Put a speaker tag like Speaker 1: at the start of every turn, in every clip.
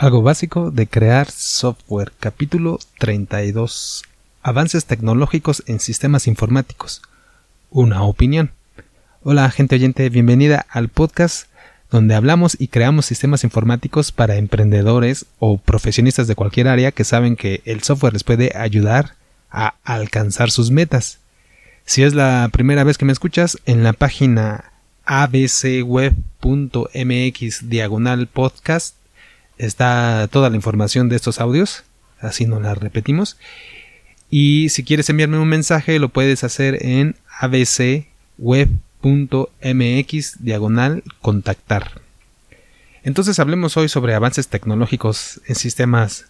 Speaker 1: Algo básico de crear software, capítulo 32. Avances tecnológicos en sistemas informáticos. Una opinión. Hola gente oyente, bienvenida al podcast donde hablamos y creamos sistemas informáticos para emprendedores o profesionistas de cualquier área que saben que el software les puede ayudar a alcanzar sus metas. Si es la primera vez que me escuchas, en la página abcweb.mx diagonal podcast está toda la información de estos audios, así no la repetimos. Y si quieres enviarme un mensaje, lo puedes hacer en abcweb.mx diagonal contactar. Entonces hablemos hoy sobre avances tecnológicos en sistemas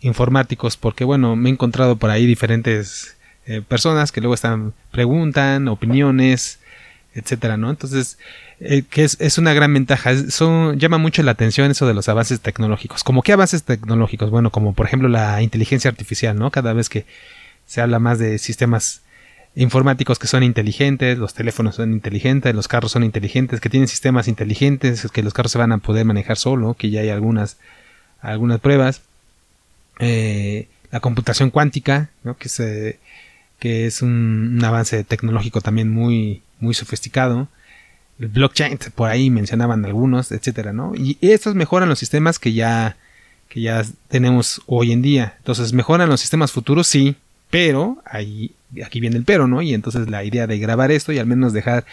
Speaker 1: informáticos, porque bueno, me he encontrado por ahí diferentes eh, personas que luego están preguntan opiniones, etcétera, ¿no? Entonces, eh, que es, una gran ventaja. Eso llama mucho la atención eso de los avances tecnológicos. ¿Como qué avances tecnológicos? Bueno, como por ejemplo la inteligencia artificial, ¿no? Cada vez que se habla más de sistemas informáticos que son inteligentes, los teléfonos son inteligentes, los carros son inteligentes, que tienen sistemas inteligentes, que los carros se van a poder manejar solo, que ya hay algunas, algunas pruebas. Eh, la computación cuántica, ¿no? que, se, que es un, un avance tecnológico también muy, muy sofisticado. El blockchain, por ahí mencionaban algunos, etcétera, ¿no? Y estos mejoran los sistemas que ya, que ya tenemos hoy en día. Entonces, mejoran los sistemas futuros, sí, pero ahí, aquí viene el pero, ¿no? Y entonces la idea de grabar esto y al menos dejar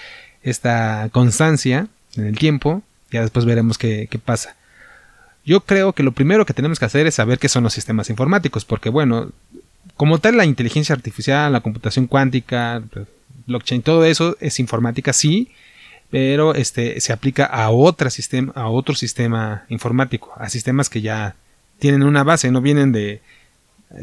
Speaker 1: esta constancia en el tiempo, ya después veremos qué, qué pasa. Yo creo que lo primero que tenemos que hacer es saber qué son los sistemas informáticos, porque bueno, como tal la inteligencia artificial, la computación cuántica, blockchain, todo eso es informática, sí, pero este se aplica a otra sistema, a otro sistema informático, a sistemas que ya tienen una base, no vienen de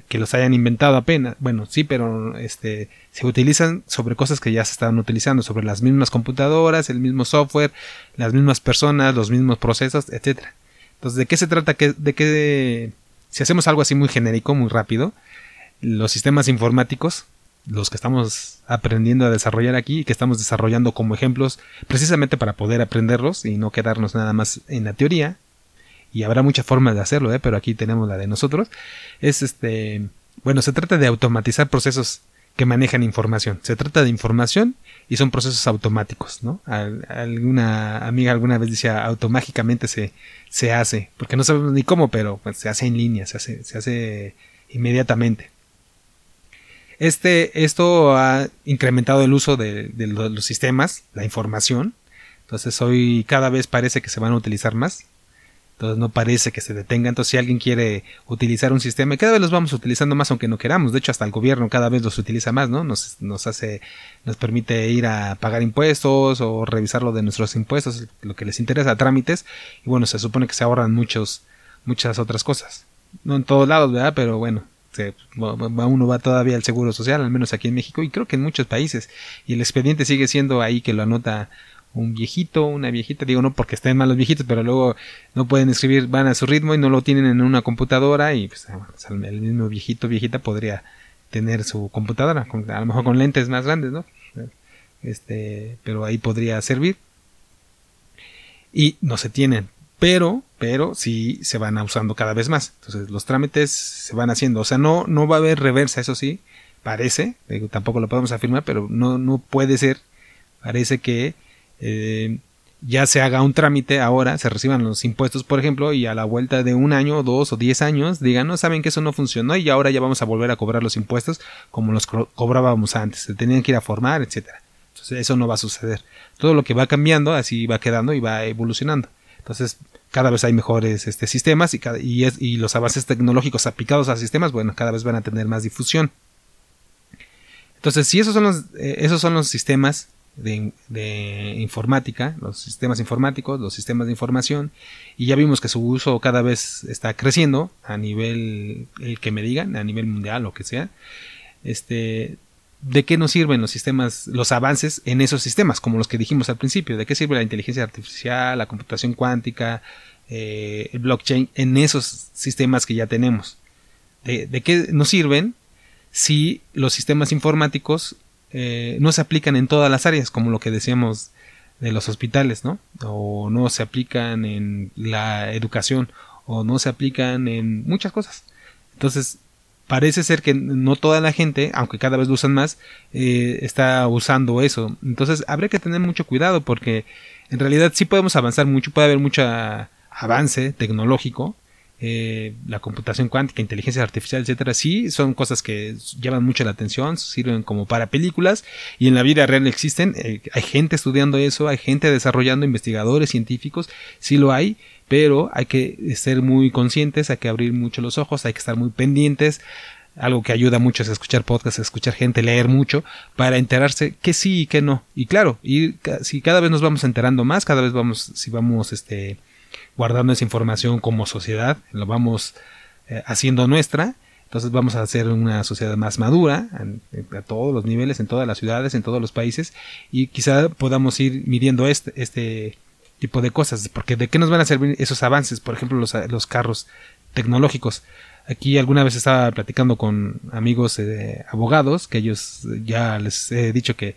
Speaker 1: que los hayan inventado apenas. Bueno, sí, pero este se utilizan sobre cosas que ya se estaban utilizando, sobre las mismas computadoras, el mismo software, las mismas personas, los mismos procesos, etcétera. Entonces, ¿de qué se trata? de qué si hacemos algo así muy genérico, muy rápido, los sistemas informáticos los que estamos aprendiendo a desarrollar aquí y que estamos desarrollando como ejemplos precisamente para poder aprenderlos y no quedarnos nada más en la teoría. Y habrá muchas formas de hacerlo, ¿eh? pero aquí tenemos la de nosotros. Es este bueno se trata de automatizar procesos que manejan información. Se trata de información y son procesos automáticos no alguna amiga alguna vez decía automágicamente se se hace porque no sabemos ni cómo pero pues, se hace en línea se hace se hace inmediatamente este, esto ha incrementado el uso de, los sistemas, la información. Entonces hoy cada vez parece que se van a utilizar más. Entonces no parece que se detenga. Entonces si alguien quiere utilizar un sistema, cada vez los vamos utilizando más aunque no queramos. De hecho hasta el gobierno cada vez los utiliza más, ¿no? Nos, nos hace, nos permite ir a pagar impuestos o revisar lo de nuestros impuestos, lo que les interesa, trámites. Y bueno, se supone que se ahorran muchos, muchas otras cosas. No en todos lados, ¿verdad? Pero bueno, uno va todavía al seguro social, al menos aquí en México, y creo que en muchos países. Y el expediente sigue siendo ahí que lo anota un viejito, una viejita, digo no porque estén mal los viejitos, pero luego no pueden escribir, van a su ritmo y no lo tienen en una computadora y pues, ah, el mismo viejito, viejita podría tener su computadora, a lo mejor con lentes más grandes, ¿no? Este, pero ahí podría servir. Y no se tienen pero, pero sí se van usando cada vez más. Entonces los trámites se van haciendo. O sea, no, no va a haber reversa, eso sí, parece, tampoco lo podemos afirmar, pero no, no puede ser. Parece que eh, ya se haga un trámite ahora, se reciban los impuestos, por ejemplo, y a la vuelta de un año, dos o diez años, digan, no saben que eso no funcionó y ahora ya vamos a volver a cobrar los impuestos como los cobrábamos antes, se tenían que ir a formar, etcétera. Entonces eso no va a suceder. Todo lo que va cambiando, así va quedando y va evolucionando. Entonces, cada vez hay mejores este, sistemas y, y, los avances tecnológicos aplicados a sistemas, bueno, cada vez van a tener más difusión. Entonces, si esos son los, eh, esos son los sistemas de, de, informática, los sistemas informáticos, los sistemas de información, y ya vimos que su uso cada vez está creciendo a nivel, el que me digan, a nivel mundial o que sea, este, ¿de qué nos sirven los sistemas, los avances en esos sistemas, como los que dijimos al principio? ¿De qué sirve la inteligencia artificial, la computación cuántica, eh, el blockchain en esos sistemas que ya tenemos? ¿De, qué nos sirven si los sistemas informáticos eh, no se aplican en todas las áreas, como lo que decíamos de los hospitales, ¿no? O no se aplican en la educación, o no se aplican en muchas cosas. Entonces, parece ser que no toda la gente, aunque cada vez lo usan más, eh, está usando eso. Entonces, habría que tener mucho cuidado porque en realidad sí podemos avanzar mucho, puede haber mucho avance tecnológico, eh, la computación cuántica, inteligencia artificial, etcétera, sí son cosas que llevan mucho la atención, sirven como para películas y en la vida real existen. Eh, hay gente estudiando eso, hay gente desarrollando, investigadores científicos, sí lo hay, pero hay que ser muy conscientes, hay que abrir mucho los ojos, hay que estar muy pendientes. Algo que ayuda mucho es escuchar podcasts, escuchar gente, leer mucho para enterarse que sí y que no. Y claro, y si cada vez nos vamos enterando más, cada vez vamos, si vamos, este, guardando esa información como sociedad, lo vamos eh, haciendo nuestra, entonces vamos a hacer una sociedad más madura a todos los niveles, en todas las ciudades, en todos los países, y quizá podamos ir midiendo este, este tipo de cosas, porque de qué nos van a servir esos avances, por ejemplo los, los carros tecnológicos. Aquí alguna vez estaba platicando con amigos eh, abogados, que ellos ya les he dicho que,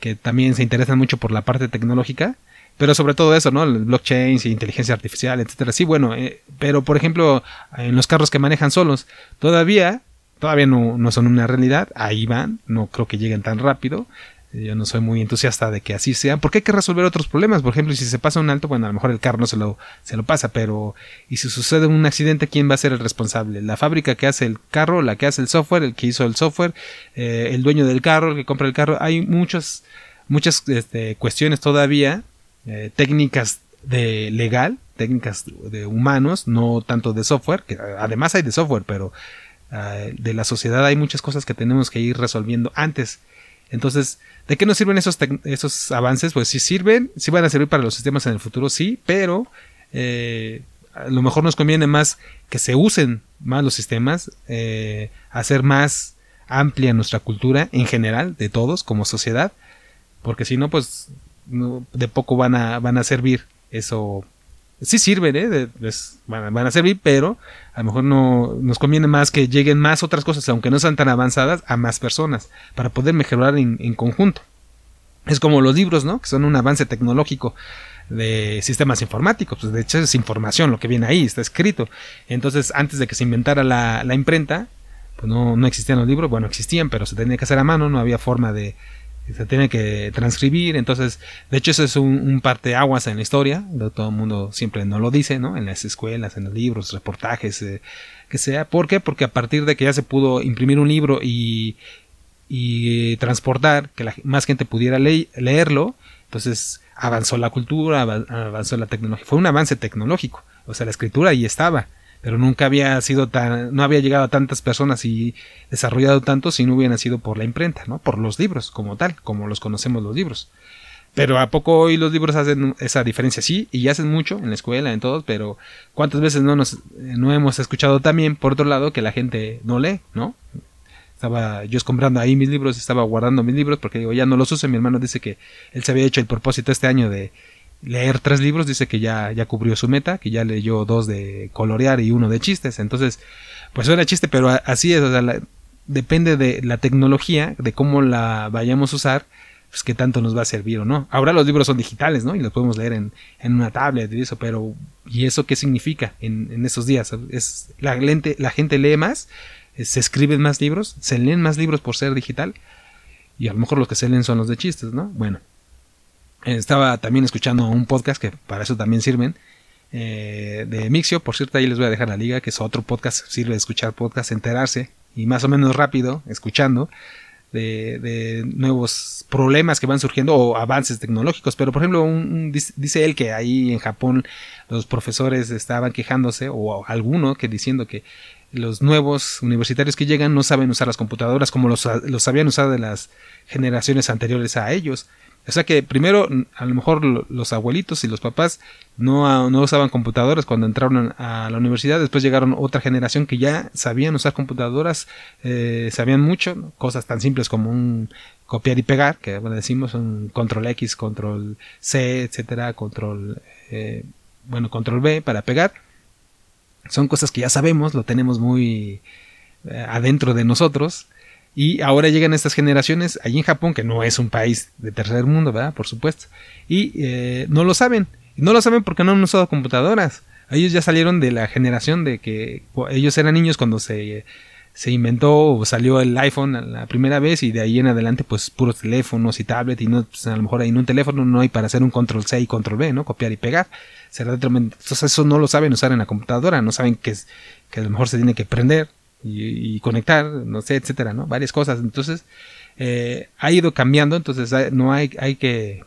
Speaker 1: que también se interesan mucho por la parte tecnológica, pero sobre todo eso, ¿no? El blockchain y inteligencia artificial, etcétera. Sí, bueno, eh, pero por ejemplo, en los carros que manejan solos, todavía, todavía no, no son una realidad, ahí van, no creo que lleguen tan rápido. Yo no soy muy entusiasta de que así sea, porque hay que resolver otros problemas. Por ejemplo, si se pasa un alto, bueno, a lo mejor el carro no se lo, se lo pasa, pero y si sucede un accidente, ¿quién va a ser el responsable? ¿La fábrica que hace el carro, la que hace el software, el que hizo el software, eh, el dueño del carro, el que compra el carro? Hay muchos, muchas este, cuestiones todavía eh, técnicas de legal, técnicas de humanos, no tanto de software, que además hay de software, pero ah, de la sociedad hay muchas cosas que tenemos que ir resolviendo antes. Entonces, ¿de qué nos sirven esos, esos avances? Pues si sirven, si van a servir para los sistemas en el futuro, sí, pero eh, a lo mejor nos conviene más que se usen más los sistemas, eh, hacer más amplia nuestra cultura en general, de todos, como sociedad, porque si no, pues de poco van a, van a servir. Eso sí sirven, ¿eh? van, a servir, pero a lo mejor no nos conviene más que lleguen más otras cosas, aunque no sean tan avanzadas, a más personas, para poder mejorar en, conjunto. Es como los libros, ¿no? Que son un avance tecnológico de sistemas informáticos. Pues de hecho es información lo que viene ahí, está escrito. Entonces, antes de que se inventara la, la imprenta, pues no, no existían los libros, bueno, existían, pero se tenía que hacer a mano, no había forma de, se tiene que transcribir, entonces, de hecho, eso es un, parte aguas en la historia, todo el mundo siempre no lo dice, ¿no? En las escuelas, en los libros, reportajes, eh, que sea. ¿Por qué? Porque a partir de que ya se pudo imprimir un libro y, y transportar, que la, más gente pudiera leerlo, entonces avanzó la cultura, avanzó la tecnología, fue un avance tecnológico, o sea, la escritura ahí estaba pero nunca había sido tan, no había llegado a tantas personas y desarrollado tanto si no hubiera sido por la imprenta, ¿no? Por los libros como tal, como los conocemos los libros. Pero a poco hoy los libros hacen esa diferencia, sí, y hacen mucho en la escuela, en todos, pero ¿cuántas veces no nos, no hemos escuchado también, por otro lado, que la gente no lee, ¿no? Estaba yo comprando ahí mis libros, estaba guardando mis libros porque digo, ya no los uso, mi hermano dice que él se había hecho el propósito este año de leer tres libros, dice que ya, ya cubrió su meta, que ya leyó dos de colorear y uno de chistes. Entonces, pues suena chiste, pero así es, o sea, depende de la tecnología, de cómo la vayamos a usar, pues qué tanto nos va a servir o no. Ahora los libros son digitales, ¿no? Y los podemos leer en, en una tablet y eso, pero ¿y eso qué significa en, en esos días? Es, la, la gente lee más, se escriben más libros, se leen más libros por ser digital, y a lo mejor los que se leen son los de chistes, ¿no? Bueno, estaba también escuchando un podcast que para eso también sirven. Eh, de Mixio, por cierto, ahí les voy a dejar la liga, que es otro podcast, sirve de escuchar podcast, enterarse y más o menos rápido, escuchando de, nuevos problemas que van surgiendo o avances tecnológicos. Pero, por ejemplo, dice él que ahí en Japón los profesores estaban quejándose, o alguno que diciendo que los nuevos universitarios que llegan no saben usar las computadoras como los, los sabían usar de las generaciones anteriores a ellos. O sea que primero, a lo mejor los abuelitos y los papás no, no usaban computadoras cuando entraron a la universidad, después llegaron otra generación que ya sabían usar computadoras, eh, sabían mucho, cosas tan simples como un copiar y pegar, que decimos un control X, control C, etcétera, control, eh, bueno, control B para pegar. Son cosas que ya sabemos, lo tenemos muy eh, adentro de nosotros y ahora llegan estas generaciones allí en Japón, que no es un país de tercer mundo, ¿verdad? Por supuesto. Y eh, no lo saben. No lo saben porque no han usado computadoras. ellos ya salieron de la generación de que ellos eran niños cuando se, se inventó o salió el iPhone la primera vez y de ahí en adelante pues puros teléfonos y tablet y no pues, a lo mejor en un teléfono no hay para hacer un control C y control V, ¿no? Copiar y pegar. Entonces eso no lo saben usar en la computadora, no saben que es que a lo mejor se tiene que prender y, conectar, no sé, etcétera, ¿no? Varias cosas. Entonces eh, ha ido cambiando, entonces no hay, hay que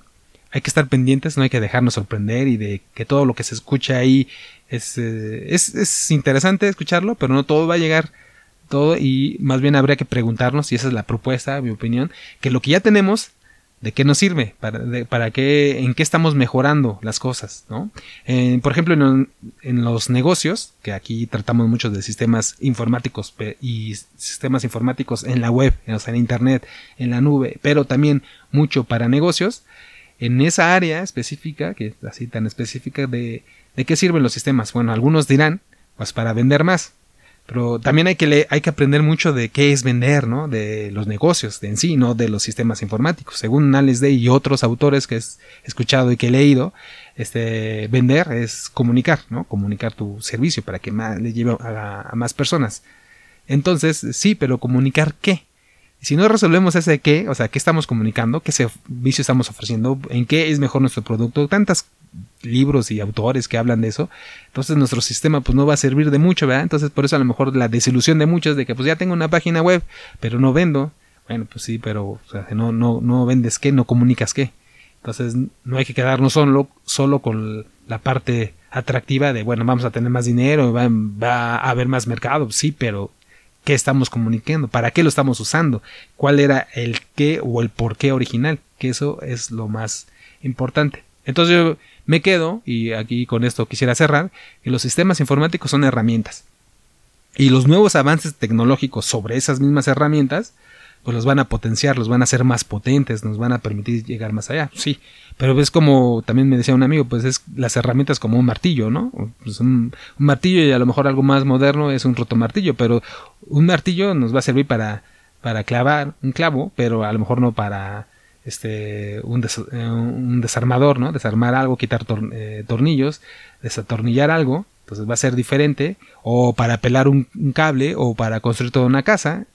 Speaker 1: hay que estar pendientes, no hay que dejarnos sorprender y de que todo lo que se escucha ahí es, eh, es, es, interesante escucharlo, pero no todo va a llegar todo y más bien habría que preguntarnos, y esa es la propuesta, mi opinión, que lo que ya tenemos, ¿de qué nos sirve? ¿Para, para qué, en qué estamos mejorando las cosas? ¿no? Eh, por ejemplo, en, los negocios, que aquí tratamos mucho de sistemas informáticos y sistemas informáticos en la web, en Internet, en la nube, pero también mucho para negocios, en esa área específica, que es así tan específica, de, de qué sirven los sistemas. Bueno, algunos dirán, pues para vender más. Pero también hay que, hay que aprender mucho de qué es vender, ¿no? De los negocios de en sí, no de los sistemas informáticos. Según Nales Day y otros autores que he escuchado y que he leído, este, vender es comunicar, ¿no? Comunicar tu servicio para que más, le lleve a más personas. Entonces, sí, pero comunicar qué? Si no resolvemos ese qué, o sea, qué estamos comunicando, qué servicio estamos ofreciendo, en qué es mejor nuestro producto, tantos libros y autores que hablan de eso, entonces nuestro sistema pues no va a servir de mucho, ¿verdad? Entonces por eso a lo mejor la desilusión de muchos de que pues ya tengo una página web, pero no vendo. Bueno, pues sí, pero no, no, no vendes qué, no comunicas qué. Entonces no hay que quedarnos solo, solo con la parte atractiva de, bueno, vamos a tener más dinero, va, va a haber más mercado, sí, pero qué estamos comunicando, para qué lo estamos usando, cuál era el qué o el por qué original, que eso es lo más importante. Entonces yo me quedo, y aquí con esto quisiera cerrar, que los sistemas informáticos son herramientas. Y los nuevos avances tecnológicos sobre esas mismas herramientas, pues los van a potenciar, los van a hacer más potentes, nos van a permitir llegar más allá. Sí, pero es como también me decía un amigo, pues es las herramientas como un martillo, ¿no? Pues un, martillo y a lo mejor algo más moderno es un rotomartillo, pero un martillo nos va a servir para, para clavar un clavo, pero a lo mejor no para este un, eh, un desarmador, ¿no? Desarmar algo, quitar eh, tornillos, desatornillar algo, entonces va a ser diferente, o para pelar un cable, o para construir toda una casa,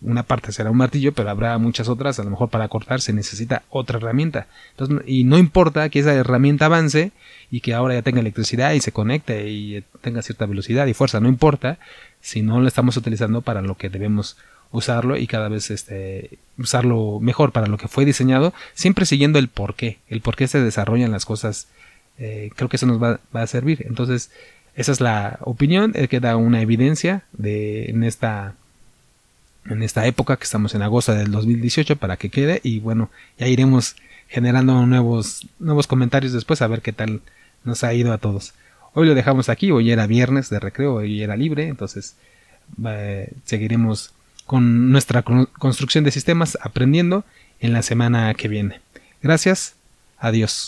Speaker 1: una parte será un martillo, pero habrá muchas otras, a lo mejor para cortar se necesita otra herramienta. Entonces, y no importa que esa herramienta avance y que ahora ya tenga electricidad y se conecte y tenga cierta velocidad y fuerza, no importa si no lo estamos utilizando para lo que debemos usarlo y cada vez este, usarlo mejor para lo que fue diseñado, siempre siguiendo el por qué, el por qué se desarrollan las cosas, eh, creo que eso nos va, va, a servir. Entonces, esa es la opinión, el que da una evidencia de en esta en esta época que estamos en agosto del 2018 para que quede y bueno ya iremos generando nuevos nuevos comentarios después a ver qué tal nos ha ido a todos hoy lo dejamos aquí hoy era viernes de recreo hoy era libre entonces eh, seguiremos con nuestra construcción de sistemas aprendiendo en la semana que viene. Gracias. Adiós